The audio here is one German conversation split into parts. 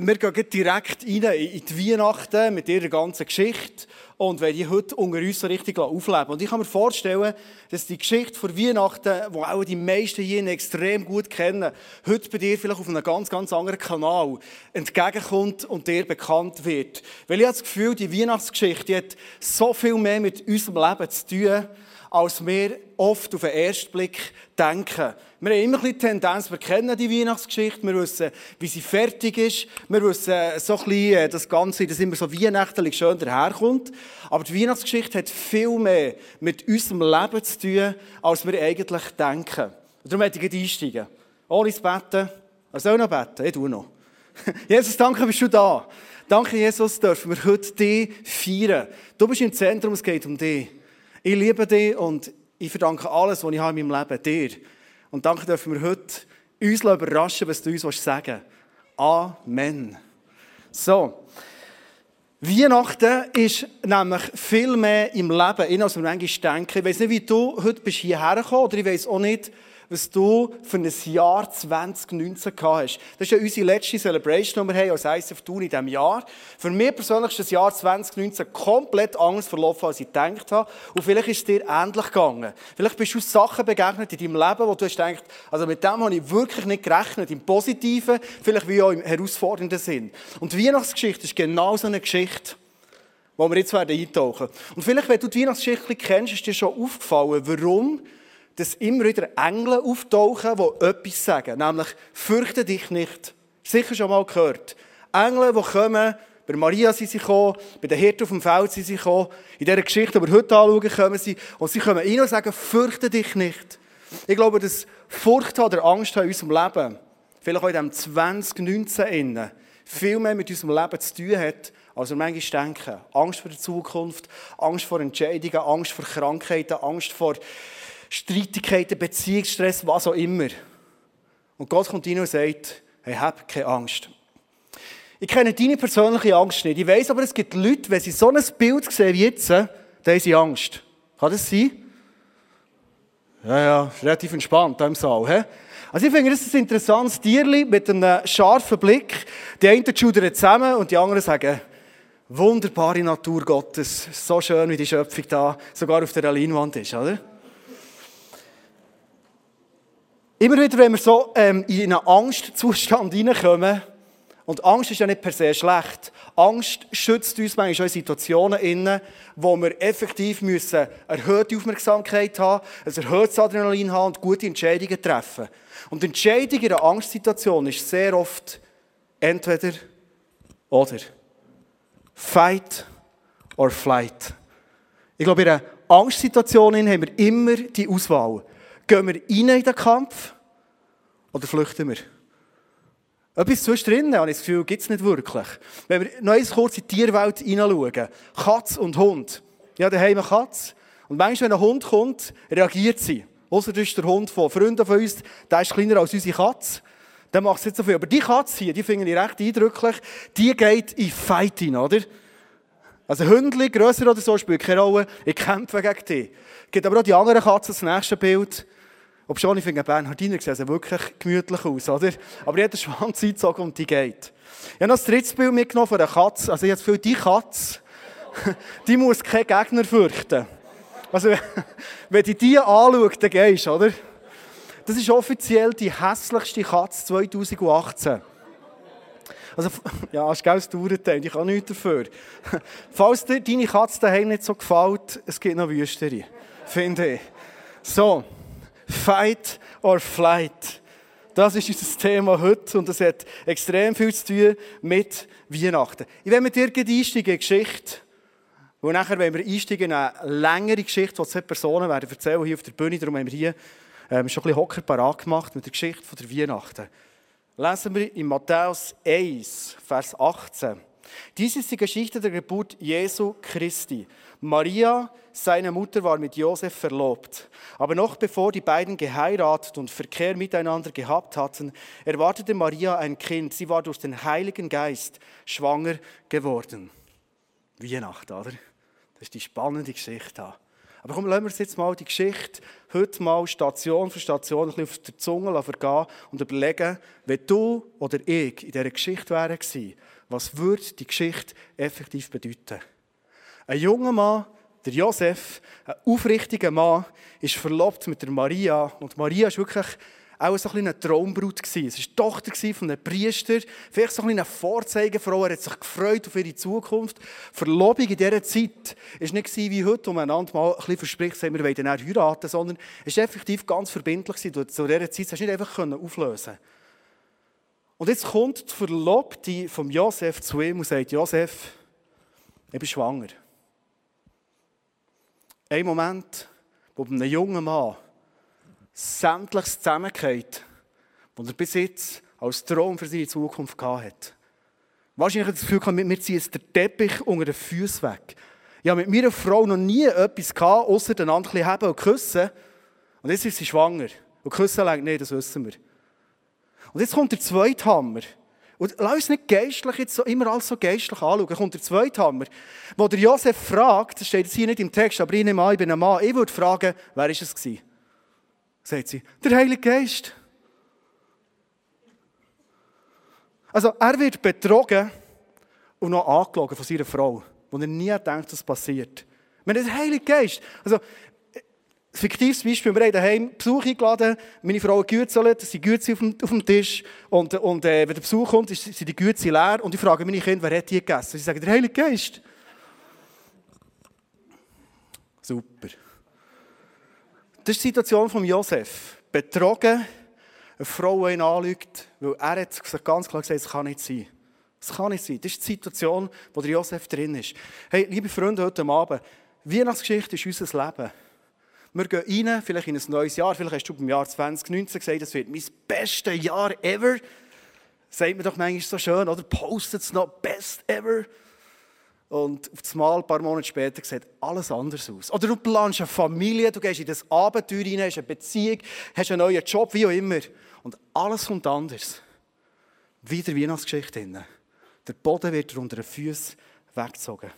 wir gehen direkt rein in die Weihnachten mit ihrer ganzen Geschichte und werden die heute unter uns so richtig aufleben. Und ich kann mir vorstellen, dass die Geschichte von Weihnachten, die auch die meisten hier extrem gut kennen, heute bei dir vielleicht auf einem ganz, ganz anderen Kanal entgegenkommt und dir bekannt wird. Weil ich habe das Gefühl, die Weihnachtsgeschichte die hat so viel mehr mit unserem Leben zu tun, als wir oft auf den ersten Blick denken. Wir haben immer bisschen Tendenz, wir kennen die Weihnachtsgeschichte, wir wissen, wie sie fertig ist, wir wissen so ein bisschen äh, das Ganze, dass immer so weihnachtlich schön daherkommt. Aber die Weihnachtsgeschichte hat viel mehr mit unserem Leben zu tun, als wir eigentlich denken. Und darum möchte ich einsteigen. Ohne zu beten. Er soll noch beten? Ich tue noch. Jesus, danke, bist du da. Danke, Jesus, dürfen wir heute dich feiern. Du bist im Zentrum, es geht um dich. Ich liebe dich und ich verdanke alles, was ich habe in meinem Leben dir. Und danke dürfen wir heute uns überraschen, was du uns sagen willst. Amen. So. Weihnachten ist nämlich viel mehr im Leben, als wir manchmal denken. Ich weiß nicht, wie du heute bist hierher gekommen oder ich weiß auch nicht, was du für ein Jahr 2019 gehabt hast. Das ist ja unsere letzte Celebration, die wir haben als ISF Tun in diesem Jahr. Für mich persönlich ist das Jahr 2019 komplett anders verlaufen, als ich gedacht habe. Und vielleicht ist es dir ähnlich gegangen. Vielleicht bist du Sachen begegnet in deinem Leben, wo du hast gedacht, also mit dem habe ich wirklich nicht gerechnet, im Positiven, vielleicht wie auch im herausfordernden Sinn. Und die Weihnachtsgeschichte ist genau so eine Geschichte, wo wir jetzt eintauchen werden. Und vielleicht, wenn du die Weihnachtsgeschichte kennst, ist dir schon aufgefallen, warum dass immer wieder Engel auftauchen, die etwas sagen. Nämlich, fürchte dich nicht. Sicher schon mal gehört. Engel, die kommen, bei Maria sind sie gekommen, bei den Hirten auf dem Feld sind sie gekommen. In dieser Geschichte, die wir heute anschauen, kommen sie. Und sie kommen rein und sagen, fürchte dich nicht. Ich glaube, dass Furcht oder Angst in unserem Leben, vielleicht auch in diesem 2019 innen, viel mehr mit unserem Leben zu tun hat, als wir manchmal denken. Angst vor der Zukunft, Angst vor Entscheidungen, Angst vor Krankheiten, Angst vor Streitigkeiten, Beziehungsstress, was auch immer. Und Gott kommt rein und sagt, hey, hab keine Angst. Ich kenne deine persönliche Angst nicht. Ich weiß aber, es gibt Leute, wenn sie so ein Bild sehen wie jetzt, dann haben sie Angst. Kann das sein? Ja, ja, relativ entspannt im Saal. He? Also ich finde, das ist ein interessantes Tierli mit einem scharfen Blick. Die einen schudern zusammen und die anderen sagen, wunderbare Natur Gottes, so schön, wie die Schöpfung da sogar auf der Leinwand ist, oder? Immer wieder, wenn wir so ähm, in einen Angstzustand hineinkommen, und Angst ist ja nicht per se schlecht. Angst schützt uns manchmal in Situationen inne, wo wir effektiv müssen erhöhte Aufmerksamkeit haben, ein erhöhtes Adrenalin haben und gute Entscheidungen treffen. Und die Entscheidung in einer Angstsituation ist sehr oft entweder oder. Fight or flight. Ich glaube, in einer Angstsituation haben wir immer die Auswahl. Gehen wir rein in den Kampf oder flüchten wir? Etwas zwischendrin, habe ich das Gefühl, gibt es nicht wirklich. Wenn wir noch einmal kurz in die Tierwelt hineinschauen. Katz und Hund. Ja, daheim eine Katz. Und manchmal, wenn ein Hund kommt, reagiert sie. Außer ist der Hund von Freunden von uns, der ist kleiner als unsere Katze. Der macht es nicht so viel. Aber die Katze hier, die finde ich recht eindrücklich, die geht in Fight hin, oder? Also Hündli, grösser oder so, spielt keine Rolle. Ich kämpfe gegen die. Es gibt aber auch die anderen Katzen, das nächste Bild. Ob schon, ich finde, Bernhardiner sieht wirklich gemütlich aus, oder? Aber die hat den Schwanz eingezogen und die geht. Ich habe noch das dritte Bild mitgenommen von einer Katze. Also ich habe Gefühl, die Katze, die muss keinen Gegner fürchten. Also, wenn du die anschaust, dann gehst du, oder? Das ist offiziell die hässlichste Katze 2018. Also, ja, hast du das Dauerteil, ich kann nichts dafür. Falls dir deine Katze daheim nicht so gefällt, es gibt noch Wüsterei. Finde ich. So. Fight or Flight. Das ist unser Thema heute und das hat extrem viel zu tun mit Weihnachten. Ich will mit dir einsteigen in Geschichte. Und nachher, wenn wir einsteigen in eine längere Geschichte, die zwei Personen werden erzählen hier auf der Bühne, darum haben wir hier ähm, schon ein bisschen Hocker parat gemacht mit der Geschichte von der Weihnachten. Lesen wir in Matthäus 1, Vers 18. Dies ist die Geschichte der Geburt Jesu Christi. Maria, seine Mutter, war mit Josef verlobt. Aber noch bevor die beiden geheiratet und Verkehr miteinander gehabt hatten, erwartete Maria ein Kind. Sie war durch den Heiligen Geist schwanger geworden. Weihnachten, oder? Das ist die spannende Geschichte. Aber komm, lassen wir uns jetzt mal die Geschichte heute mal Station für Station ein bisschen auf der Zunge vergehen und überlegen, wenn du oder ich in dieser Geschichte wären was würde die Geschichte effektiv bedeuten? Ein junger Mann, der Josef, ein aufrichtiger Mann, ist verlobt mit der Maria. Und Maria ist wirklich auch so ein eine Traumbrut. Es war die Tochter von einem Priester, vielleicht so eine Vorzeigefrau. Er hat sich gefreut auf ihre Zukunft. Verlobung in dieser Zeit war nicht wie heute, wo man einander mal ein bisschen verspricht, wir wollen dann heiraten, sondern es war effektiv ganz verbindlich. Zu dieser Zeit hast du nicht einfach auflösen Und jetzt kommt die Verlobte von Josef zu ihm und sagt, Josef, ich bin schwanger. Ein Moment, wo einem jungen Mann sämtliches zusammengeht, was er bis jetzt als Traum für seine Zukunft hatte. Wahrscheinlich hat er das Gefühl, mit mir ziehen den Teppich unter den Füßen weg. Ich habe mit meiner Frau noch nie etwas gehabt, außer den anderen haben und küssen. Und jetzt ist sie schwanger. Und küssen längt nicht, das wissen wir. Und jetzt kommt der zweite Hammer. Und lass uns nicht geistlich jetzt so, immer alles so geistlich anschauen. Kommt der zweite Hammer, wo der Josef fragt, das steht jetzt hier nicht im Text, aber ich nehme an, ich bin ein Mann, ich würde fragen, wer war es gewesen? Sagt sie, der Heilige Geist. Also er wird betrogen und noch angelogen von seiner Frau, wo er nie denkt, dass das passiert. Wenn der Heilige Geist, also ein fiktives Beispiel, wir haben daheim Besuch eingeladen, meine Frau gegürzelt, es sind Gürze auf auf dem Tisch und, und äh, wenn der Besuch kommt, sind die Gürze leer und ich frage meine Kinder, wer hat die gegessen? Sie sagen, der Heilige Geist. Super. Das ist die Situation von Josef. Betrogen, eine Frau, ihn anlügt, weil er hat sich ganz klar gesagt, es kann nicht sein. Es kann nicht sein. Das ist die Situation, wo der Josef drin ist. Hey, liebe Freunde, heute Abend, Weihnachtsgeschichte ist unser Leben. Wir gehen rein, vielleicht in ein neues Jahr, vielleicht hast du beim Jahr 2019 gesagt, das wird mein bestes Jahr ever. Sagt mir doch manchmal so schön, oder? Postet es noch, best ever. Und auf einmal, ein paar Monate später, sieht alles anders aus. Oder du planst eine Familie, du gehst in das Abenteuer rein, hast eine Beziehung, hast einen neuen Job, wie auch immer. Und alles kommt anders. Wieder Weihnachtsgeschichte drin. Der Boden wird unter den Füßen weggezogen.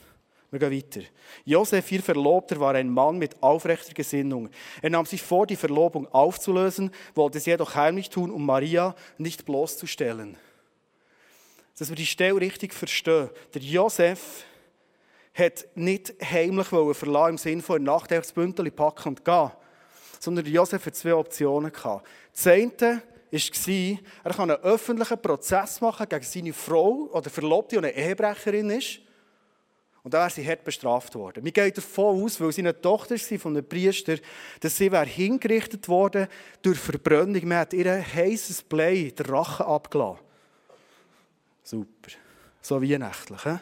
Wir gehen weiter. Josef, ihr Verlobter, war ein Mann mit aufrechter Gesinnung. Er nahm sich vor, die Verlobung aufzulösen, wollte es jedoch heimlich tun, um Maria nicht bloßzustellen. Dass wir die Stelle richtig verstehen. Der Josef hat nicht heimlich verlassen, im Sinne von Nacht das Bündel packen und gehen. Sondern Josef hat zwei Optionen gehabt. Das eine war, er kann einen öffentlichen Prozess machen gegen seine Frau oder Verlobte, die eine Ehebrecherin ist. Und da wäre sie hart bestraft worden. Wir gehen davon aus, weil sie eine Tochter war von einem Priester, dass sie hingerichtet worden durch Verbrennung. Man hat ihr heißes Blei, der Rache abgelassen. Super. So weihnachtlich. He?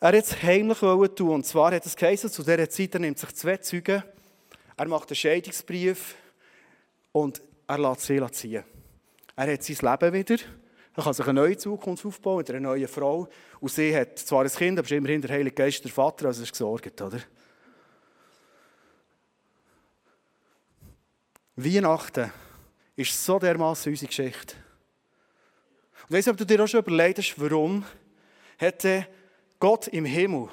Er es heimlich tun. Und zwar hat es geheißen, zu dieser Zeit, er nimmt sich zwei Zeugen, er macht einen Scheidungsbrief und er lässt sie ziehen. Er hat sein Leben wieder. Er kann sich eine neue Zukunft aufbauen mit einer neuen Frau. Und sie hat zwar ein Kind, aber ist immerhin der Heilige Geist der Vater, also ist gesorgt, oder? Weihnachten ist so dermaßen unsere Geschichte. Und weißt du, ob du dir auch schon überlegt hast, warum hat Gott im Himmel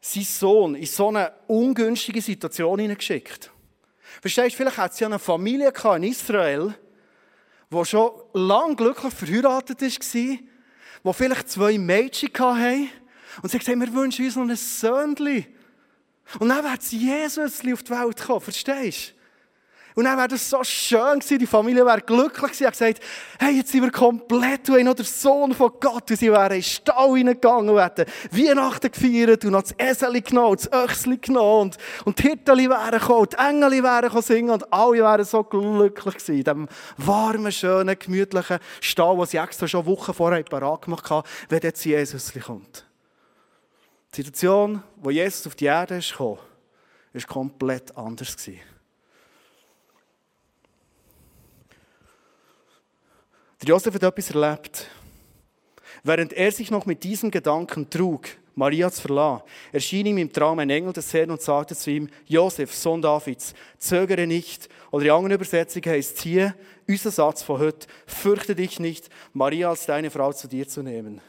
seinen Sohn in so eine ungünstige Situation hineingeschickt. Verstehst du, vielleicht hat sie eine Familie in Israel, die schon lange glücklich verheiratet war, wo vielleicht zwei Mädchen hatten und sie gesagt wir wünschen uns noch ein Söhnchen. Und dann wird Jesus auf die Welt kommen, verstehst du? Und dann wäre das so schön gewesen, die Familie wäre glücklich gewesen, hat gesagt, hey, jetzt sind wir komplett, du noch der Sohn von Gott, und sie wären in den Stall reingegangen und hätten Weihnachten gefeiert und noch das Eseli genommen, das Öchseli genommen und, und die Hirteli wären gekommen, die Engel wären gekommen singen und alle wären so glücklich gewesen, in diesem warmen, schönen, gemütlichen Stall, den sie extra schon Wochen vorher parat gemacht haben, wenn jetzt Jesus kommt. Die Situation, wo Jesus auf die Erde ist gekommen, war komplett anders gewesen. Der Josef hat etwas erlebt. Während er sich noch mit diesem Gedanken trug, Maria zu verlassen, erschien ihm im Traum ein Engel des Herrn und sagte zu ihm, Josef, Sohn Davids, zögere nicht. Oder in anderen Übersetzungen heißt hier, unser Satz von heute, fürchte dich nicht, Maria als deine Frau zu dir zu nehmen.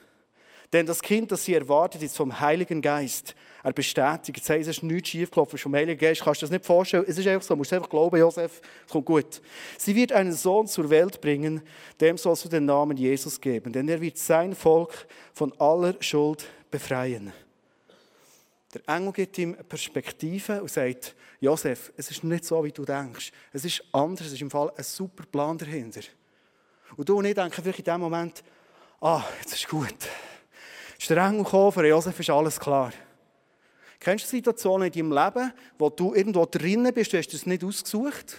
Denn das Kind, das sie erwartet, ist vom Heiligen Geist. Er bestätigt, heißt, es ist nichts schiefgelaufen, vom Heiligen Geist. Kannst du das nicht vorstellen? Es ist einfach so, du musst einfach glauben, Josef, es kommt gut. Sie wird einen Sohn zur Welt bringen, dem sollst du den Namen Jesus geben, denn er wird sein Volk von aller Schuld befreien. Der Engel gibt ihm Perspektive und sagt, Josef, es ist nicht so, wie du denkst. Es ist anders, es ist im Fall ein super Plan dahinter. Und du und ich denken vielleicht in dem Moment, ah, jetzt ist gut. Engel gekommen, für Josef ist alles klar. Kennst du Situationen in deinem Leben, wo du irgendwo drinnen bist, du hast es nicht ausgesucht?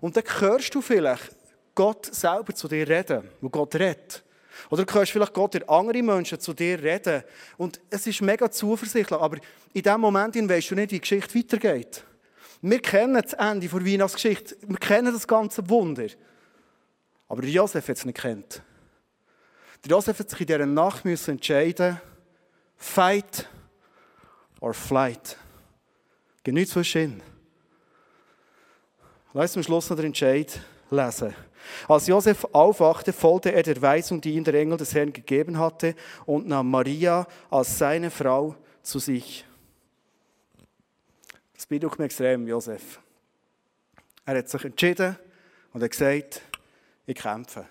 Und dann hörst du vielleicht Gott selber zu dir reden, wo Gott redet. Oder du hörst vielleicht Gott oder andere Menschen zu dir reden. Und es ist mega zuversichtlich, aber in dem Moment weißt du nicht, wie die Geschichte weitergeht. Wir kennen das Ende der Weihnachtsgeschichte. Wir kennen das ganze Wunder. Aber Josef hat es nicht kennt. Der Josef hat sich in dieser Nacht müssen entscheiden, fight or flight. Geht nichts zwischen. Lass uns am Schluss noch den Entscheid lesen. Als Josef aufwachte, folgte er der Weisung, die ihm der Engel des Herrn gegeben hatte, und nahm Maria als seine Frau zu sich. Das beeindruckt mich extrem, Josef. Er hat sich entschieden und hat gesagt, ich kämpfe.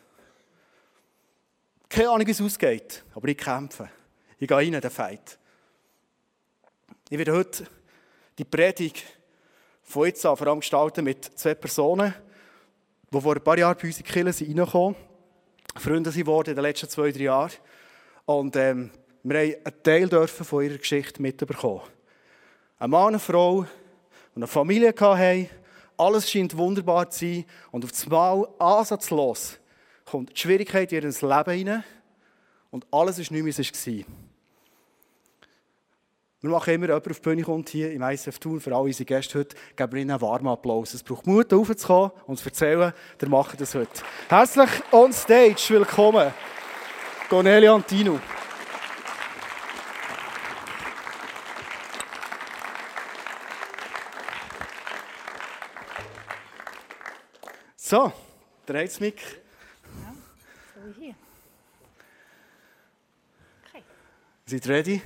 Keine Ahnung, wie es ausgeht, aber ich kämpfe. Ich gehe rein in den Fight. Ich werde heute die Predigt von jetzt an vor allem gestalten mit zwei Personen, die vor ein paar Jahren bei uns in die Kirche sind reingekommen Freunde sind geworden in den letzten zwei, drei Jahren. Und ähm, wir haben einen Teil von ihrer Geschichte mitbekommen. Ein Mann, eine Frau, die eine Familie hatten, alles scheint wunderbar zu sein und auf einmal ansatzlos kommt die Schwierigkeit in ihr Leben hinein und alles ist nicht mehr, es war. Wir machen immer, jemand auf die Bühne kommt hier im ISF Tour, für alle unsere Gäste heute, geben wir ihnen einen warmen Applaus. Es braucht Mut, aufzukommen und zu erzählen, der macht das heute. Herzlich on stage, willkommen, Cornelia Antino. So, der Heizmick. Ja, so wie hier. Okay. Seid ihr ready?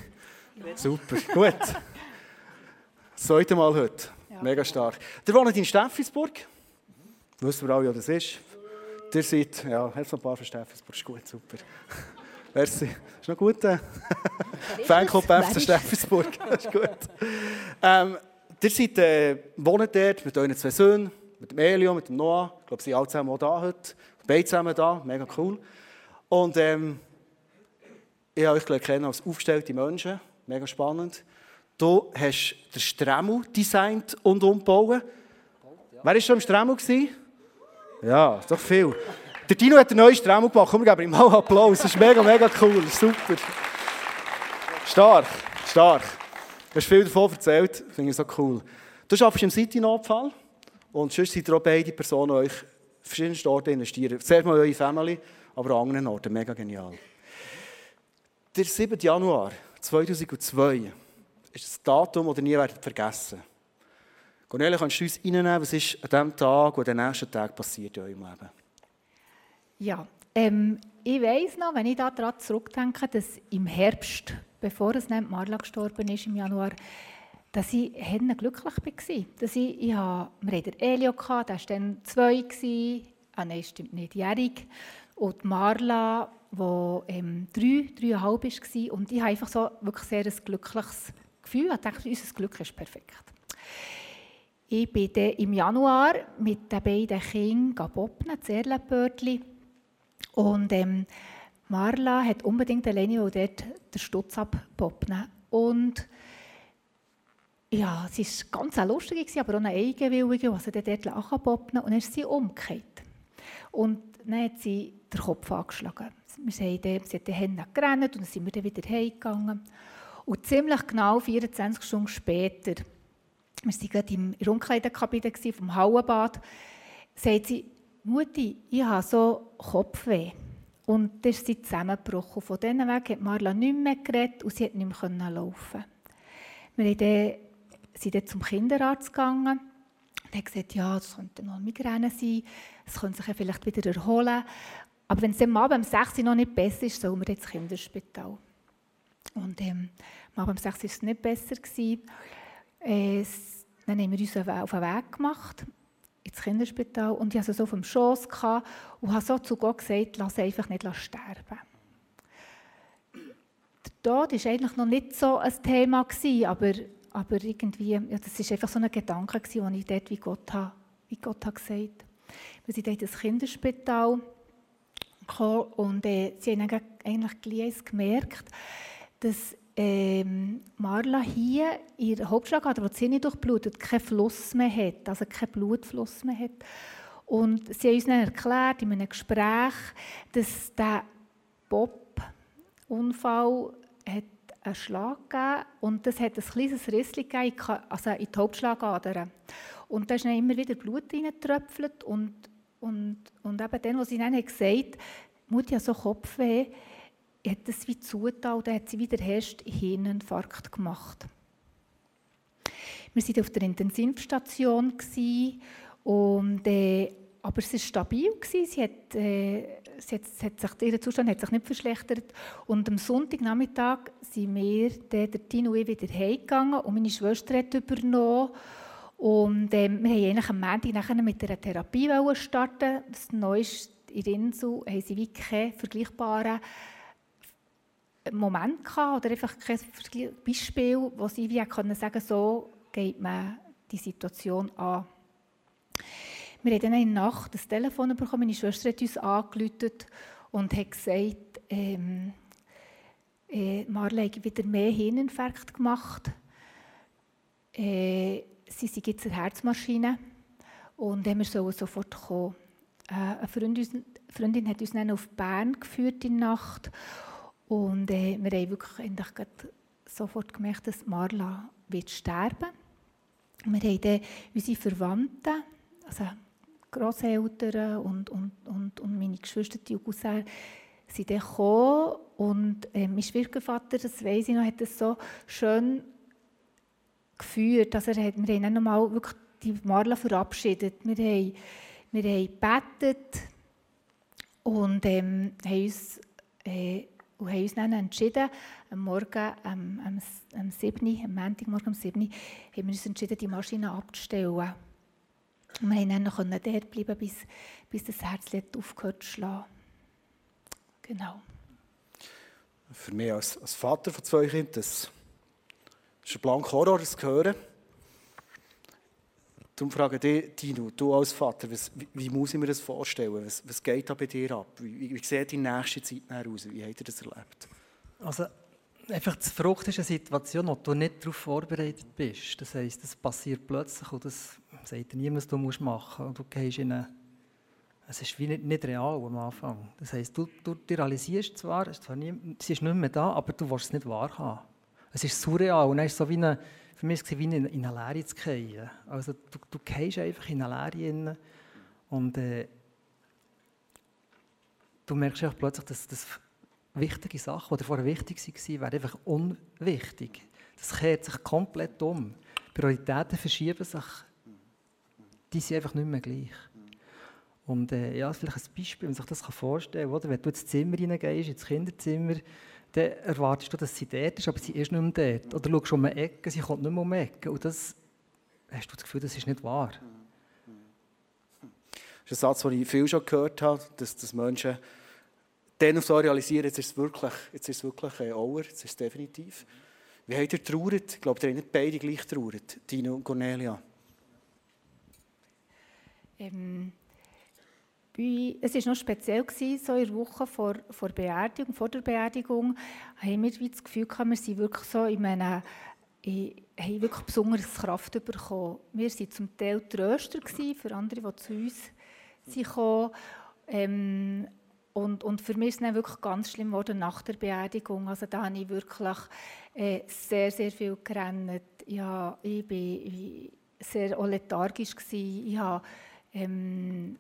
Super, gut. Das zweite Mal heute. Ja. Mega stark. Ihr wohnt in Steffisburg. Wissen wir alle, wo das ist. Ihr seid, ja, noch ein paar von Steffisburg, ist gut, super. Merci. Ist noch gut? Äh? Fanclub FC Steffisburg, das ist gut. Ähm, ihr seid, äh, wohnt dort mit euren zwei Söhnen, mit dem Elio, mit dem Noah. Ich glaube, sie sind alle zusammen auch da heute. Beide zusammen da, mega cool. Und ähm, ich habe euch kennen als aufgestellte Menschen. Mega spannend. Du hast den Stremmel designt und umgebaut. Wer war schon im Stremmel? Ja, doch viel. Der Dino hat einen neuen Stremmel gemacht. Komm, wir geben ihm mal einen Applaus. Das ist mega, mega cool. Super. Stark, stark. Du hast viel davon erzählt. Finde ich so cool. Du arbeitest im City-Notfall. Und sonst ihr auch beide Personen, euch verschiedensten Orten investieren. Zuerst mal eure Family, aber an anderen Orten. Mega genial. Der 7. Januar 2002 ist das Datum, das ihr nie werdet vergessen Cornelia, kannst du uns reinnehmen, was ist an diesem Tag oder den nächsten Tag passiert in eurem Leben? Ja, ähm, ich weiss noch, wenn ich daran zurückdenke, dass im Herbst, bevor es Marla gestorben ist, im Januar, dass ich glücklich war. Dass ich, ich wir hatten Elio, der war dann zwei, ah nein, stimmt nicht, jährig. Und Marla, die ähm, drei, dreieinhalb war. Und ich habe einfach so wirklich sehr ein glückliches Gefühl. Ich dachte, unser Glück ist perfekt. Ich bin dann im Januar mit den beiden Kindern boppen, das Erlenbördli. Und ähm, Marla hat unbedingt alleine dort den Stutz abpoppen. Und ja, es war ganz lustig, aber auch eine eigenwillige, die sie dort abpoppen Und dann ist sie umgekehrt. Und dann hat sie den Kopf angeschlagen. Wir haben dann, sie hat den Hände gerannt und dann sind wir dann wieder heimgegangen. Und ziemlich genau 24 Stunden später, wir waren gerade in der Umkleidekabine vom Hauenbad, sagt sie, Mutti, ich habe so Kopfweh. Und das ist sie zusammengebrochen. Von diesen Weg hat Marla nicht mehr geredet und sie hat nicht mehr laufen Wir sind dann zum Kinderarzt gegangen und haben gesagt, ja, das könnte noch Migräne sein, es könnte sich vielleicht wieder erholen. Aber wenn es am Abend um 6 Uhr noch nicht besser ist, sollen wir ins Kinderspital. Und ähm, am 6 war es nicht besser. Äh, dann haben wir uns auf den Weg gemacht ins Kinderspital und ich hatte so auf dem Schoss und habe so zu Gott gesagt, lass einfach nicht sterben. Der Tod war eigentlich noch nicht so ein Thema, aber, aber irgendwie, ja, das war einfach so ein Gedanke, den ich dort wie Gott, habe, wie Gott hat gesagt habe. Wir sind dort ins Kinderspital gekommen und äh, sie haben eigentlich gleich gemerkt, dass ähm, Marla hier ihr Hauptschlagader, wo die Zähne durchblutet, keinen Fluss mehr hat, also keinen Blutfluss mehr hat. Und sie haben uns dann erklärt in einem Gespräch, dass der Bob-Unfall einen Schlag gegeben und das hat ein kleines Rissli gegeben, also in die Hauptschlagader. Und da ist dann immer wieder Blut reingetröpfelt und, und, und eben dann, als sie dann gesagt hat, Mutti hat so Kopfweh, hat das wie zugetan und dann hat sie wieder erst Hirninfarkt gemacht. Wir waren auf der Intensivstation und, äh, aber es war stabil. Sie hat, äh, sie hat, hat sich, ihr Zustand hat sich nicht verschlechtert. Und am Sonntagnachmittag sind wir, der, der Tino und ich, wieder heimgegangen und meine Schwester hat übernommen. Und äh, wir wollten am Montag mit einer Therapie starten. Das Neueste in Insel haben sie wie keine vergleichbaren Moment gehabt, oder einfach kein Beispiel, wo sie wie können sagen so geht man die Situation an. Wir haben dann in der Nacht das Telefon bekommen, meine Schwester hat uns angerufen und hat gesagt, ähm, äh, Marley hat wieder mehr Hirninfarkt gemacht. Äh, sie sind jetzt eine Herzmaschine. Und wir sollen sofort kommen. Äh, eine Freundin, Freundin hat uns dann auf Bern geführt in Nacht. Und äh, wir haben wirklich sofort gemerkt, dass Marla wird sterben. Wir haben dann unsere Verwandten, also Grosseltern und, und, und, und meine Geschwister, die Cousins, sind dann gekommen. Und äh, mein Schwiegervater, das weiss ich noch, hat das so schön geführt. Also wir haben dann nochmal wirklich die Marla verabschiedet. Wir haben, wir haben gebetet und ähm, haben uns äh, und haben uns dann entschieden, am Morgen, am, am, am 7., am Montagmorgen um 7., haben wir uns entschieden, die Maschine abzustellen. Und wir konnten dann noch dort bleiben, bis, bis das Herz aufgehört zu schlagen. Genau. Für mich als, als Vater von zwei Kindern, ist ein blanker Horror, das zu hören. Darum frage ich dich, Dino, du als Vater, was, wie, wie, muss ich mir das vorstellen? Was, was geht da bei dir ab? Wie, wie sieht die nächste Zeit aus? Wie habt ihr das erlebt? Also, einfach die Frucht ist eine Situation, wo du nicht darauf vorbereitet bist. Das heisst, das passiert plötzlich und das sagt niemand, was du machen musst. Du gehst in eine es ist wie nicht, nicht, real am Anfang. Das heisst, du, du, du realisierst zwar, es ist zwar nie, sie ist nicht mehr da, aber du willst es nicht wahrhaben. Es ist surreal und ist so wie eine für mich war es wie in, in eine Leere zu fallen. Also du, du gehst einfach in eine Leere und äh, du merkst einfach plötzlich, dass, dass wichtige Sachen, die vorher wichtig waren, werden einfach unwichtig. Das kehrt sich komplett um. Prioritäten verschieben sich. Die sind einfach nicht mehr gleich. Und äh, ja, vielleicht ein Beispiel, wenn man sich das vorstellen kann. Wenn du ins Zimmer reingehst, ins Kinderzimmer, dann erwartest du, dass sie dort ist, aber sie ist nicht mehr dort. Oder du schaust um eine Ecke, sie kommt nicht mehr um eine Ecke. Und das hast du das Gefühl, das ist nicht wahr. Das ist ein Satz, den ich viel schon gehört habe, dass, dass Menschen dann so realisieren, jetzt ist es wirklich, jetzt ist es wirklich ein Auer, jetzt ist es definitiv. Wie habt ihr trauert? Ich glaube, ihr habt nicht beide gleich trauert, Dino und Cornelia. Ähm, es war noch speziell, so in der Woche vor, vor, Beerdigung, vor der Beerdigung, haben wir das Gefühl gehabt, wir sind wirklich so in einem, in, haben wirklich besonderes Kraft bekommen. Wir waren zum Teil Tröster für andere, die zu uns sind gekommen. Ähm, und, und für mich ist es dann wirklich ganz schlimm geworden nach der Beerdigung. Also da habe ich wirklich äh, sehr, sehr viel gerannt. Ja, ich war sehr lethargisch. Gewesen. Ich habe, ähm,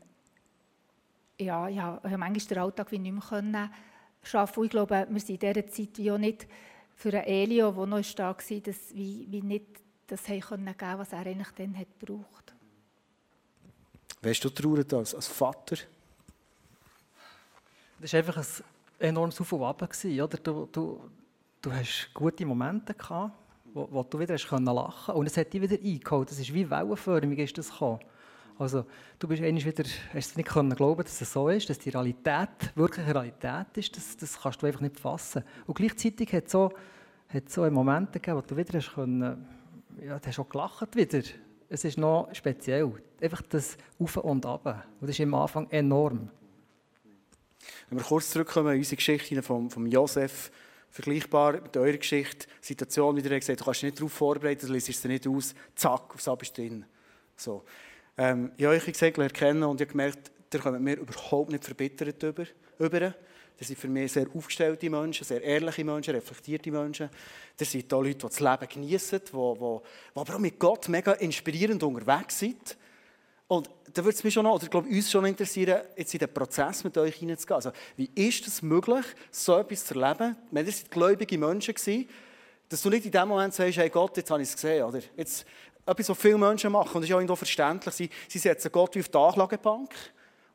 ja, ich habe manchmal den Alltag wie nicht mehr können arbeiten. Und ich glaube, wir sind in dieser Zeit wie auch nicht für einen Elio, der noch da war, dass wie, wie nicht das haben können geben, was er eigentlich dann hat gebraucht. Weißt du traurig als, als Vater? Das war einfach ein enormes Auf und Ab. Oder? Du, du, du hast gute Momente gehabt, wo, wo du wieder hast können lachen und es hat dich wieder eingeholt. Das ist wie wellenförmig ist das gekommen. Also du bist eigentlich wieder, hast es nicht glauben, dass es so ist, dass die Realität wirklich eine Realität ist. Das, das kannst du einfach nicht fassen. Und gleichzeitig hat es so, hat so Momente gegeben, wo du wieder hast können, ja, du hast auch gelacht wieder. Es ist noch speziell. Einfach das Auf und Ab. Und das ist am Anfang enorm. Wenn wir kurz zurückkommen unsere Geschichte von, von Josef, vergleichbar mit eurer Geschichte, Situation, wie ihr gesagt du kannst dich nicht darauf vorbereiten, du liest es nicht aus, zack, aufs Ab ist drin. So. Ähm, ich habe euch gesagt, erkennen und ich habe gemerkt, ihr kommt mir überhaupt nicht verbittert über. über. Das sind für mich sehr aufgestellte Menschen, sehr ehrliche Menschen, reflektierte Menschen. Das sind auch Leute, die das Leben genießen, die, die, die aber auch mit Gott mega inspirierend unterwegs sind. Und da würde es mich schon noch, oder glaube uns schon interessieren, jetzt in den Prozess mit euch hineinzugehen. Also, wie ist es möglich, so etwas zu erleben? Wir waren gläubige Menschen, dass du nicht in dem Moment sagst, hey Gott, jetzt habe ich es gesehen. Oder jetzt, etwas, was viele Menschen machen, und das ist auch irgendwo verständlich, sie, sie setzen Gott wie auf die Anklagebank.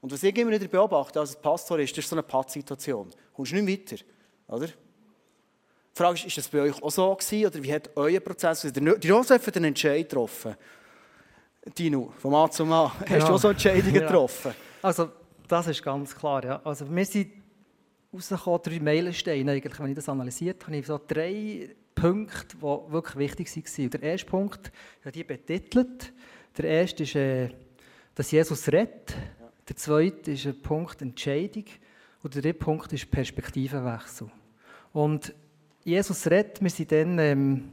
Und was ich immer wieder beobachte als Pastor ist, das ist so eine Pattsituation. Du kommst nicht weiter. Oder? Die Frage ist, ist das bei euch auch so gewesen, oder wie hat euer Prozess, der Josef hat einen Entscheid getroffen. Dino, vom A zum A, genau. hast du genau. auch so Entscheidungen ja. getroffen? Also, das ist ganz klar, ja. Also, wir sind rausgekommen, drei Meilensteine eigentlich, wenn ich das analysiert habe, ich so drei Punkte, die wirklich wichtig waren. Der erste Punkt, habe die betitelt. Der erste ist, äh, dass Jesus rettet. Der zweite ist ein Punkt Entscheidung. Und der dritte Punkt ist Perspektivenwechsel. Und Jesus rettet, wir sind dann ähm,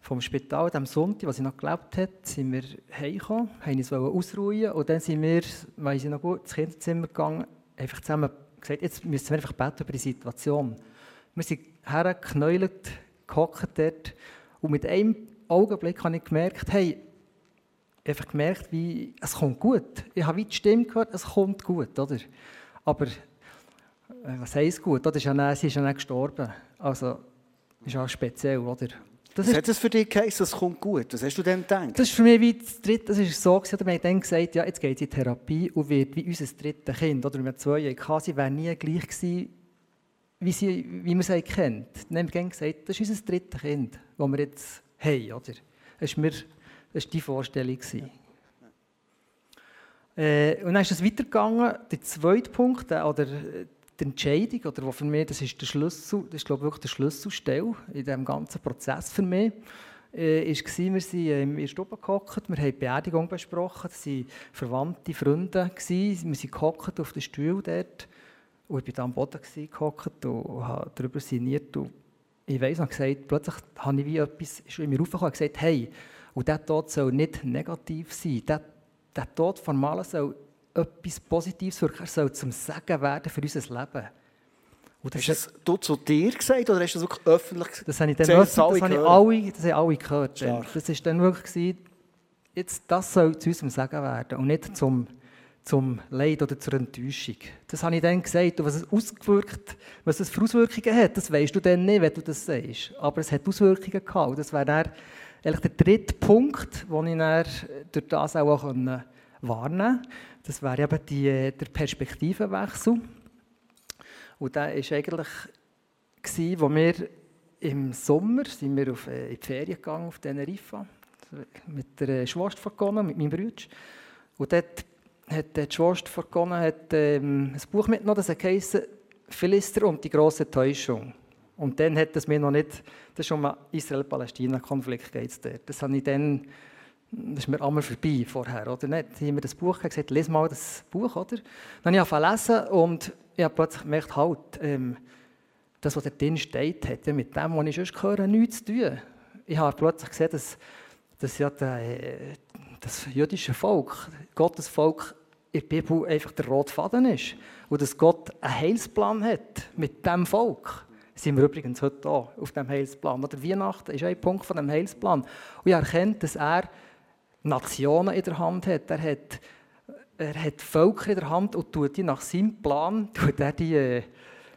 vom Spital, am Sonntag, was ich noch gelebt habe, sind wir heimgekommen, haben uns ausruhen und dann sind wir, weiss ich noch gut, ins Kinderzimmer gegangen, einfach zusammen gesagt, jetzt müssen wir einfach beten über die Situation. Wir sind hergeknäult, gehockt dort und mit einem Augenblick habe ich gemerkt, hey, einfach gemerkt, wie, es kommt gut. Ich habe wie die Stimme gehört, es kommt gut, oder? Aber, äh, was heisst gut? Oder? sie ist ja nicht gestorben. Also, ist auch speziell, oder? Das Was hat es für dich geheißen, es kommt gut? Was hast du denn gedacht? Das ist für mich wie das dritte, das ist so gewesen, wir haben dann gesagt, ja, jetzt geht sie in Therapie und wird wie unser drittes Kind, oder wir zwei Jahre sie wäre nie gleich gewesen, wie, sie, wie man sie kennt. Dann haben wir gesagt, das ist unser drittes Kind, das wir jetzt haben, oder? Das war, mir, das war die Vorstellung. Gewesen. Äh, und dann ist es weitergegangen, der zweite Punkt, oder die Entscheidung, oder was für mich, das ist der Schlüssel, das ist glaube ich wirklich der Schlüsselstelle in diesem ganzen Prozess für mich, äh, ist gewesen, wir sind in der Stube gehockt, wir haben die Beerdigung besprochen, es waren verwandte Freunde, gewesen, wir sind gehockt auf den Stuhl dort und ich bin da am Boden gehockt und habe darüber sinniert und ich weiss noch gesagt, plötzlich habe ich wie etwas ist in mir raufgekommen und gesagt, hey, und dieser Tod soll nicht negativ sein, der, der Tod von Malen soll etwas Positives wirken. Er soll zum Segen werden für unser Leben. Und das hast du das zu dir gesagt oder hast du das wirklich öffentlich gesagt? Das habe ich dann öffentlich, das, das, habe alle, das haben alle gehört. Stark. Das war dann wirklich, jetzt, das soll zu unserem Segen werden und nicht zum, zum Leid oder zur Enttäuschung. Das habe ich dann gesagt. Und was es ausgewirkt, was es für Auswirkungen hat, das weißt du dann nicht, wenn du das sagst. Aber es hat Auswirkungen gehabt. Und das wäre dann eigentlich der dritte Punkt, den ich dann durch das auch wahrnehmen konnte. Das wäre eben die, der Perspektivenwechsel. Und der war eigentlich, gewesen, wo wir im Sommer sind wir auf, äh, in die Ferien gegangen auf Teneriffa mit der Schwester von Gona, mit meinem Bruder. Und dort hat die Schwester von hat, ähm, ein Buch mitgenommen, das heisst «Philister und die große Täuschung». Und dann hat es mir noch nicht, das ist um einen Israel-Palästina-Konflikt geht Das habe ich dann das ist mir einmal vorbei vorher, oder nicht? Sie haben mir das Buch gesagt, lese mal das Buch, oder? Dann habe ich angefangen und ich habe plötzlich gemerkt, halt, ähm, das, was da drin steht, hat ja mit dem, was ich sonst höre, nichts zu tun. Ich habe plötzlich gesehen, dass, dass ja der, äh, das jüdische Volk, Gottes Volk in der Bibel einfach der rote Faden ist. Und dass Gott einen Heilsplan hat mit diesem Volk. Sind wir übrigens heute auch auf dem Heilsplan. Oder Weihnachten ist ein Punkt von dem Heilsplan. Und ich erkenne, dass er Nationen in der Hand hat. Er hat, er hat Völker in der Hand und tut die nach seinem Plan, tut er die, äh,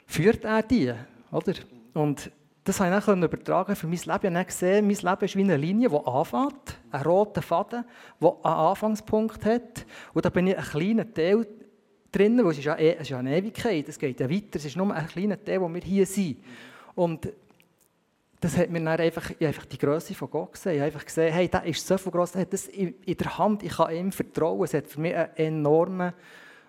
führt er die. Oder? Und das konnte ich dann übertragen für mein Leben. Ich habe gesehen, mein Leben ist wie eine Linie, die anfängt, ein roter Faden, der einen Anfangspunkt hat. Und da bin ich ein kleiner Teil drin, weil es ist ja, eh, ja eine Ewigkeit, es geht ja weiter, es ist nur ein kleiner Teil, wo wir hier sind. Und das hat mir dann einfach, einfach die Größe von Gott gesehen. Ich habe einfach gesehen, hey, der ist so viel gross, das in, in der Hand, ich kann ihm vertrauen. Es hat für mich einen enormen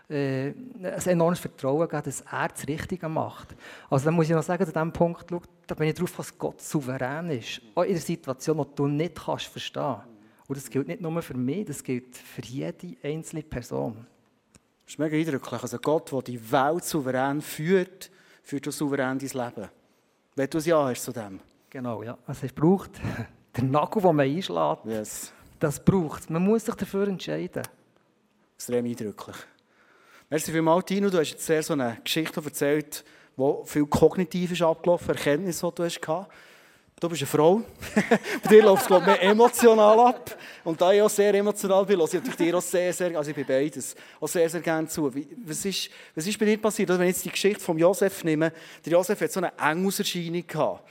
äh, ein enormes Vertrauen gegeben, dass er das Richtige macht. Also dann muss ich noch sagen, zu diesem Punkt, schau, da bin ich darauf, dass Gott souverän ist. Auch in der Situation, die du nicht kannst verstehen. Und das gilt nicht nur für mich, das gilt für jede einzelne Person. Das ist mega eindrücklich. Also Gott, der die Welt souverän führt, führt auch souverän dein Leben. Wenn du ein Ja hast zu dem. Genau, ja. Also es braucht den Nagel, den man einschlägt. Yes. Das braucht es. Man muss sich dafür entscheiden. Extrem eindrücklich. Merci vielmals, Tino. Du hast jetzt sehr so eine Geschichte erzählt, wo viel kognitiv ist abgelaufen, Erkenntnisse, die du hast gehabt. Du bist eine Frau. Bei dir läuft es, glaube ich, mehr emotional ab. Und da ich auch sehr emotional bin, höre ich dir auch sehr, sehr, also ich bin beides, auch sehr, sehr gerne zu. Was ist, was ist bei dir passiert? Wenn ich jetzt die Geschichte von Josef nehme, der Josef hat so eine Engelserscheinung gehabt.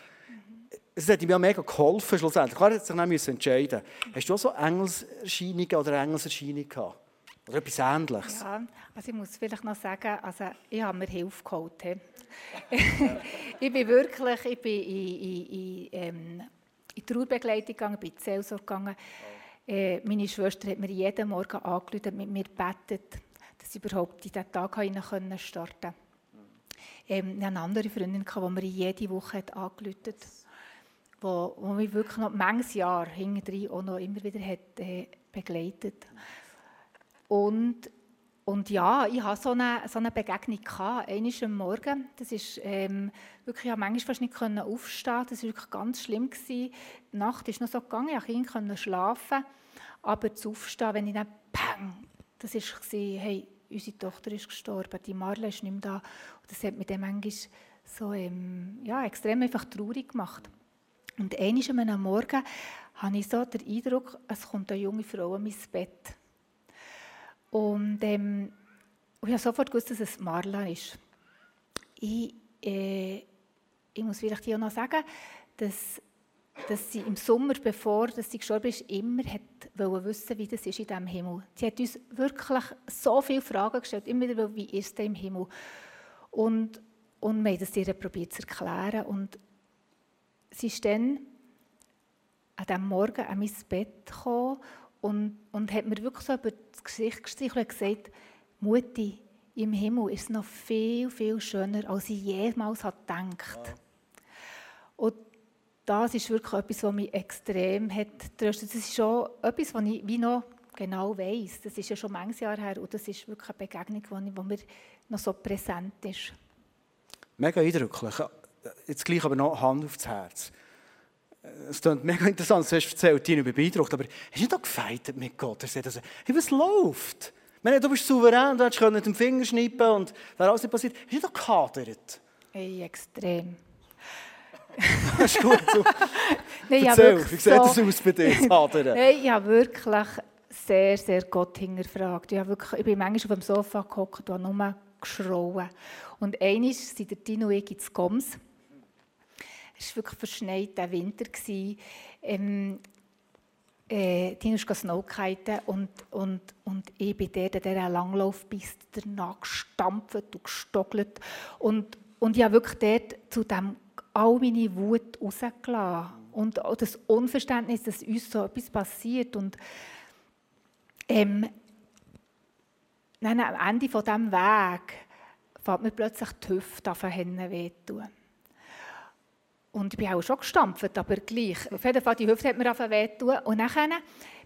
Es hat ihm ja mega geholfen, schlussendlich. Klar, er hat sich dann entscheiden Hast du auch so Engelserscheinungen oder Engelserscheinungen gehabt? Oder etwas Ähnliches? Ja, also ich muss vielleicht noch sagen, also ich habe mir Hilfe geholt. ich bin wirklich ich bin in, in, in, ähm, in Trauerbegleitung gegangen, bin in die Seelsorge gegangen. Äh, meine Schwester hat mir jeden Morgen angerufen, mit mir gebetet, dass ich überhaupt in diesen Tag starten konnte. Ähm, eine andere Freundin, die mir jede Woche hat angerufen hat, wo mich wirklich noch manches Jahr hinterher auch noch immer wieder hat, äh, begleitet und, und ja, ich hatte so eine, so eine Begegnung. Einmal am Morgen. Das ist, ähm, wirklich, ich konnte manchmal fast nicht aufstehen. Das war wirklich ganz schlimm. Die Nacht ist noch so gegangen, ich konnte schlafen. Aber zu aufstehen, wenn ich dann pang, das war, hey, unsere Tochter ist gestorben, die Marle ist nicht mehr da. Und das hat mich dann manchmal so ähm, ja, extrem einfach traurig gemacht. Und einmal am Morgen habe ich so den Eindruck, es kommt eine junge Frau an mein Bett. Und ähm, ich habe sofort gewusst, dass es Marla ist. Ich, äh, ich muss vielleicht hier noch sagen, dass, dass sie im Sommer, bevor dass sie gestorben ist, immer hat wissen wie das ist in diesem Himmel. Sie hat uns wirklich so viele Fragen gestellt, immer wieder, wie ist es im Himmel? Und, und wir haben das ihr probiert zu erklären. Und sie ist dann an diesem Morgen an mein Bett gekommen und, und hat mir wirklich so über das Gesicht gestreichelt und gesagt, Mutti, im Himmel ist es noch viel, viel schöner, als ich jemals gedacht habe. Und das ist wirklich etwas, was mich extrem hat tröstet. Das ist schon etwas, was ich wie noch genau weiß. Das ist ja schon manches Jahr her und das ist wirklich eine Begegnung, die mir noch so präsent ist. Mega eindrücklich. Jetzt gleich aber noch Hand aufs Herz. Es klingt mega interessant, du hast erzählt, Tino, ich bin beeindruckt, aber hast du nicht auch gefeitet mit Gott? Er sagt also, hey, was läuft? Meine, du bist souverän, du hättest mit dem Finger schnippen und wäre alles nicht passiert. Hast du nicht auch gehadert? Hey, extrem. das ist gut. So. Nein, Erzähl, wie sieht das aus bei dir, Hadern? Hey, ich habe wirklich sehr, sehr Gott hinterfragt. Ich, wirklich, ich bin manchmal auf dem Sofa gehockt und nur geschrauen. Und eines sind der Tino und ich ins Goms. Es war wirklich verschneiter Winter. Ähm, äh, Tino ist Snowkiten und, und, und ich bin der, der Langlaufpiste danach gestampft und gestockelt. Und, und ich habe wirklich dort zu dem all meine Wut rausgelassen. Und auch das Unverständnis, dass uns so etwas passiert. Und ähm, dann, am Ende von diesem Weg fängt mir plötzlich die Hüfte auf den weh tun. Und ich bin auch schon gestampft, aber gleich. Auf jeden Fall, die Hüfte hat mir auf wehtun. Und dann,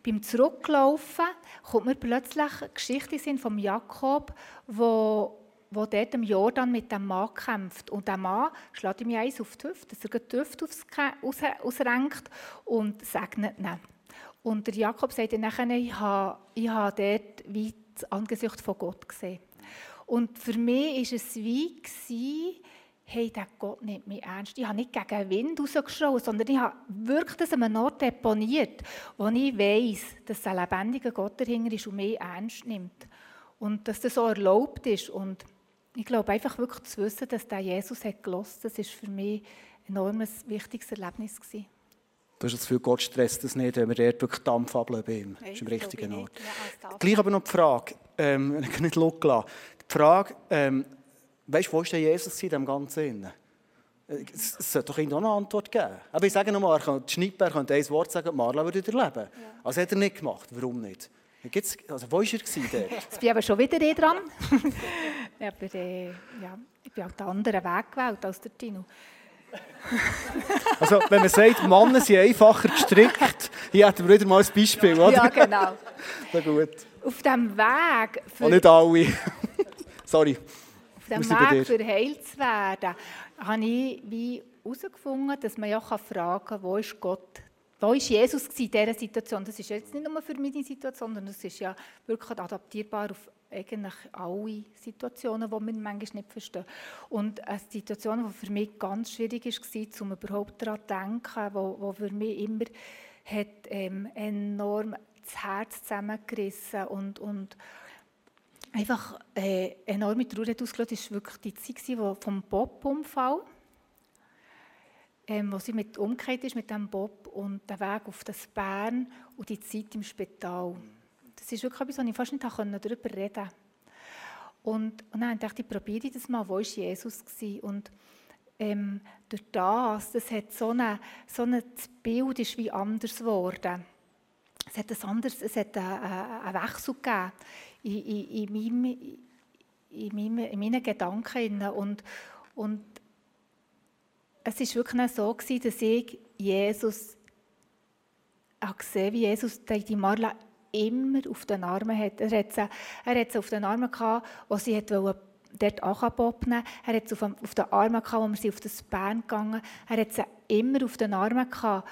beim Zurücklaufen, kommt mir plötzlich eine Geschichte in von Jakob, wo, wo dort im Jordan mit dem Mann kämpft. Und der Mann schlägt ihm eins auf die Hüfte, dass er die Hüfte ausrenkt und segnet ihn. Und der Jakob sagt dann ich habe, ich habe dort wie das Angesicht von Gott gesehen. Und für mich war es wie, gewesen, hey, der Gott nimmt mich ernst. Ich habe nicht gegen den Wind rausgeschaut, sondern ich habe wirklich das an einem Ort deponiert, wo ich weiß, dass ein lebendiger Gott dahinter ist und mich ernst nimmt. Und dass das so erlaubt ist. Und ich glaube, einfach wirklich zu wissen, dass der Jesus hat gelost, das ist für mich ein enormes, wichtiges Erlebnis gewesen. Du hast das Gefühl, Gott stresst das nicht, wenn wir dort wirklich Dampf bei ihm. Das ist im richtigen Ort. Ja, Gleich aber noch die Frage, ähm, ich kann nicht loslassen. Die Frage, ähm, Weißt du, wo ist der Jesus in dem Ganzen? Es sollte doch irgendwo eine Antwort geben. Aber ich sage nochmal, die Schnipper könnte ein Wort sagen, Marla würde erleben. Ja. Also hat er nicht gemacht. Warum nicht? Gibt's, also wo war er dort? Jetzt bin ich aber schon wieder eh dran. aber äh, ja, ich bin auch den anderen Weg gewählt als der Tino. also wenn man sagt, Männer sind einfacher gestrickt, hier hätten wir wieder mal ein Beispiel, oder? Ja, genau. Na gut. Auf diesem Weg... Für, Und nicht alle. Sorry. Diesem Weg, für heil zu werden, habe ich wie herausgefunden, dass man ja fragen kann, wo ist Gott wo war Jesus in dieser Situation? Das ist jetzt nicht nur für meine Situation, sondern es ist ja wirklich adaptierbar auf eigentlich alle Situationen, die wir manchmal nicht verstehen. Und eine Situation, die für mich ganz schwierig war, um überhaupt daran zu denken, wo, wo für mich immer hat, ähm, enorm das Herz zusammengerissen und, und einfach äh, enorme Trauer ausgelöst, war wirklich die Zeit vom Bob-Unfall ähm, wo sie mit umgekehrt ist mit dem Bob und der Weg auf das Bern und die Zeit im Spital. Das ist wirklich etwas, wo ich fast nicht darüber reden konnte. Und, und dann dachte ich, probiere das mal, wo war Jesus? Gewesen? Und ähm, durch das, das hat so ein so Bild ist wie anders geworden. Es hat, ein anderes, es hat einen, einen Wechsel gegeben in, in, in, meinen Gedanken. Und, und es war wirklich so, gewesen, dass ich Jesus gesehen habe, wie Jesus die Marla immer auf den Armen hat. Er hat sie, er hat sie auf den Armen gehabt, wo sie hat dort anbobnen Er hat sie auf, auf den Armen gehabt, wo wir sie auf das Bern gegangen Er hat sie immer auf den Armen gehabt,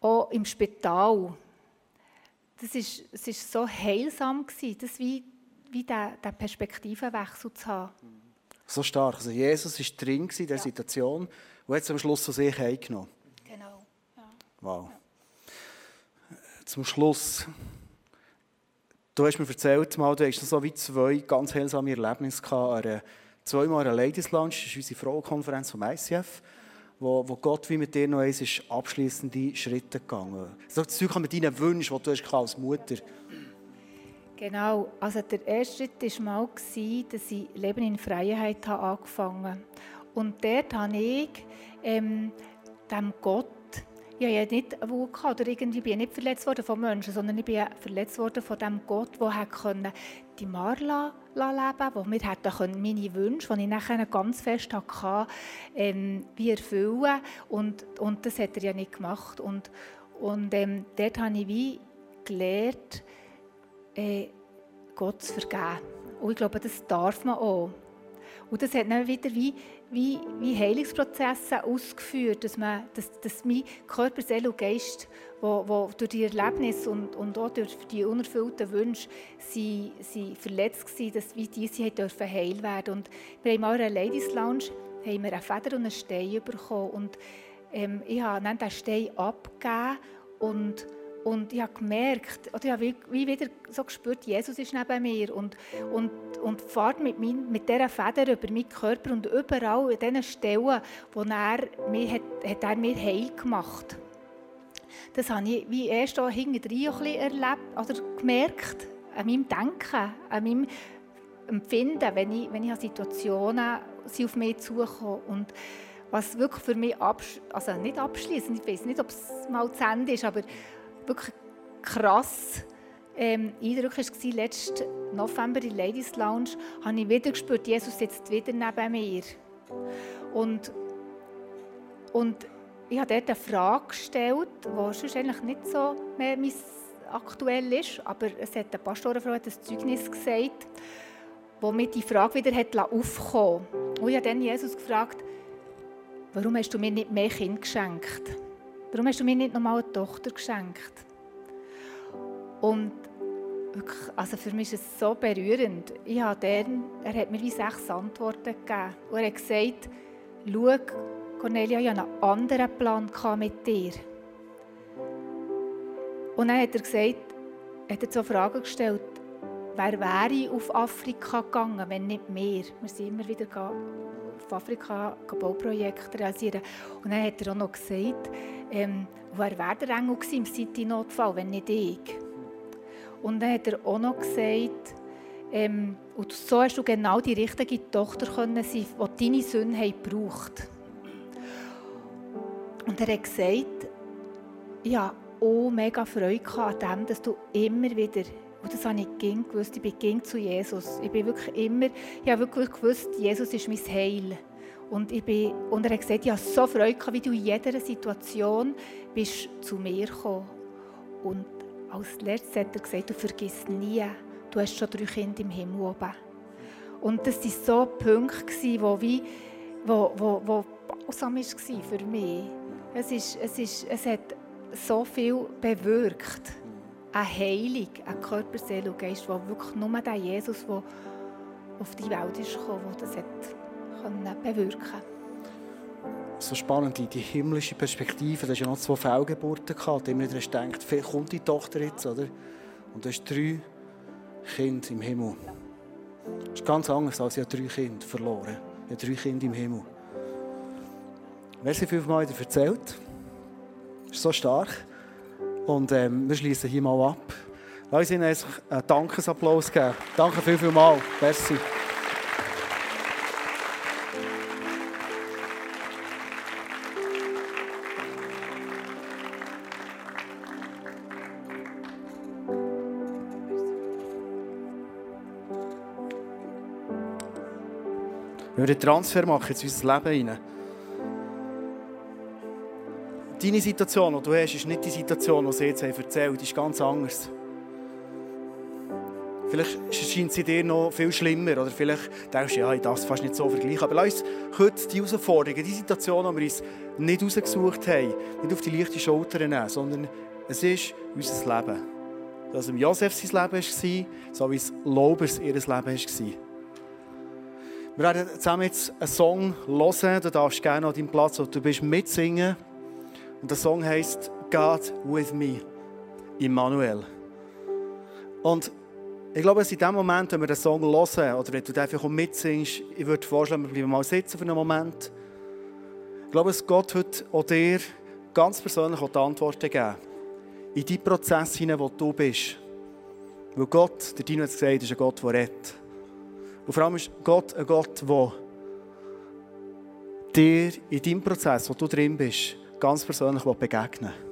auch im Spital. Das ist, es war so heilsam, gewesen, das wie, wie diesen Perspektivenwechsel zu haben. So stark. Also Jesus war drin in dieser ja. Situation und hat es am Schluss von sich eingenommen. Genau. Ja. Wow. Zum Schluss. Du hast mir erzählt, mal, du hast so wie zwei ganz heilsame Erlebnisse gehabt. Eine, zweimal eine Ladies Lounge, das ist unsere Frauenkonferenz vom ICF, wo, wo Gott wie mit dir noch eins ist abschließende Schritte gegangen. So das Zeug mit deinen Wünschen, die du hast als Mutter Genau, also der erste Schritt war mal, dass ich Leben in Freiheit angefangen habe. Und dort habe ich ähm, dem Gott, habe ja nicht Wut oder irgendwie bin ich nicht verletzt worden von Menschen, sondern ich bin verletzt worden von dem Gott, der können die Marla leben wo wir hätten meine Wünsche, die ich nachher ganz fest hatte, ähm, wie erfüllen und, und das hat er ja nicht gemacht. Und, und ähm, dort habe ich wie gelernt, äh, Gott zu vergeben. Und ich glaube, das darf man auch. Und das hat dann wieder wie, wie, wie Heilungsprozesse ausgeführt, dass, man, dass, dass mein Körper, Seele und Geist, wo, wo durch die Erlebnisse und, und auch durch die unerfüllten Wünsche sie, sie verletzt waren, dass wie diese dürfen heil werden. Und wir haben auch in einer Ladies Lounge haben wir eine Feder und einen Stein bekommen. Und ähm, ich habe dann diesen Stein abgegeben und und ich habe gemerkt, oder ich habe wie wieder so gespürt, Jesus ist neben mir und, und, und fährt mit, mein, mit dieser Feder über meinen Körper und überall an diesen Stellen, wo er mir, hat, hat er mir heil gemacht. Das habe ich wie erst hinten ein erlebt oder gemerkt, an meinem Denken, an meinem Empfinden, wenn ich, wenn ich an Situationen sie auf mich zukommen. Und was wirklich für mich, absch also nicht abschließend, ich weiß nicht, ob es mal zu Ende ist, aber wirklich krass ähm, Eindruck war, letzten November in Ladies Lounge, habe ich wieder gespürt, Jesus sitzt wieder neben mir. Und, und ich habe dort eine Frage gestellt, die sonst eigentlich nicht so mehr aktuell ist, aber es hat eine Pastorenfrau ein Zeugnis gesagt, wo mir die Frage wieder hat aufkommen Und ich habe dann Jesus gefragt, warum hast du mir nicht mehr Kind geschenkt? Warum hast du mir nicht nochmal eine Tochter geschenkt? Und also für mich ist es so berührend. Ich habe dann, er hat mir wie sechs Antworten gegeben. Und er hat gesagt, schau, Cornelia, ich hatte einen anderen Plan mit dir. Und dann hat er gesagt, hat er so Fragen gestellt, wer wäre auf Afrika gegangen, wenn nicht wir? Wir sind immer wieder auf Afrika Bauprojekte realisieren. Und dann hat er auch noch gesagt, ähm, wer wäre der Engel im City-Notfall, wenn nicht ich? Und dann hat er auch noch gesagt, ähm, und so hast du genau die richtige Tochter können sein, die deine Söhne haben. Und er hat gesagt, ja, oh, mega Freude an dem, dass du immer wieder, und das habe ich gewusst, ich bin zu Jesus. Ich bin wirklich immer, ich habe wirklich gewusst, Jesus ist mein Heil. Und, ich bin, und er hat gesagt, ich habe so Freude wie du in jeder Situation bist zu mir gekommen. Und als letztes hat er gesagt, du vergisst nie, du hast schon drei Kinder im Himmel oben. Und das waren so Punkte, die wie, wo, wo, wo balsam war für mich. Es, ist, es, ist, es hat so viel bewirkt. Eine Heilung, ein Körper, Seele und Geist, wo wirklich nur der Jesus, der auf die Welt ist gekommen, der das hat bewirken So spannend, die, die himmlische Perspektive. Du hast ja noch zwei Fehlgeburten gehabt. Immer wieder hast du gedacht, vielleicht kommt die Tochter jetzt, oder? Und du hast drei Kinder im Himmel. Das ist ganz anders, als ich drei Kinder verloren Ich habe drei Kinder im Himmel. Merci vielmals dir erzählt. Ist so stark. Und ähm, wir schließen hier mal ab. Lass uns Ihnen einen Dankesapplaus geben. Danke viel, viel mal. Merci. Wenn wir einen Transfer machen in unser Leben hinein. Deine Situation, die du hast, ist nicht die Situation, die sie jetzt erzählt haben. Die ist ganz anders. Vielleicht scheint sie dir noch viel schlimmer oder vielleicht denkst du, ja, ich darf es fast nicht so vergleichen. Aber lass uns heute die Herausforderungen, die Situation, die wir uns nicht rausgesucht haben, nicht auf die leichte Schulter nehmen, sondern es ist unser Leben. Dass Josef sein Leben war, so wie es Lobers ihr Leben war. Wir werden zusammen jetzt einen Song hören. Du darfst gerne an deinem Platz, wo du bist, mitsingen. Und der Song heißt God with me, Immanuel. Und ich glaube, dass in dem Moment, wenn wir den Song hören, oder wenn du einfach mitsingst, ich würde vorschlagen, wir bleiben mal sitzen für einen Moment. Ich glaube, dass Gott heute auch dir ganz persönlich die Antworten geben In die Prozesse hinein, wo du bist. Weil Gott, der Dino hat gesagt, ist ein Gott, der rettet. Und vor allem ist Gott ein Gott, der dir in deinem Prozess, wo du drin bist, ganz persönlich begegnen will.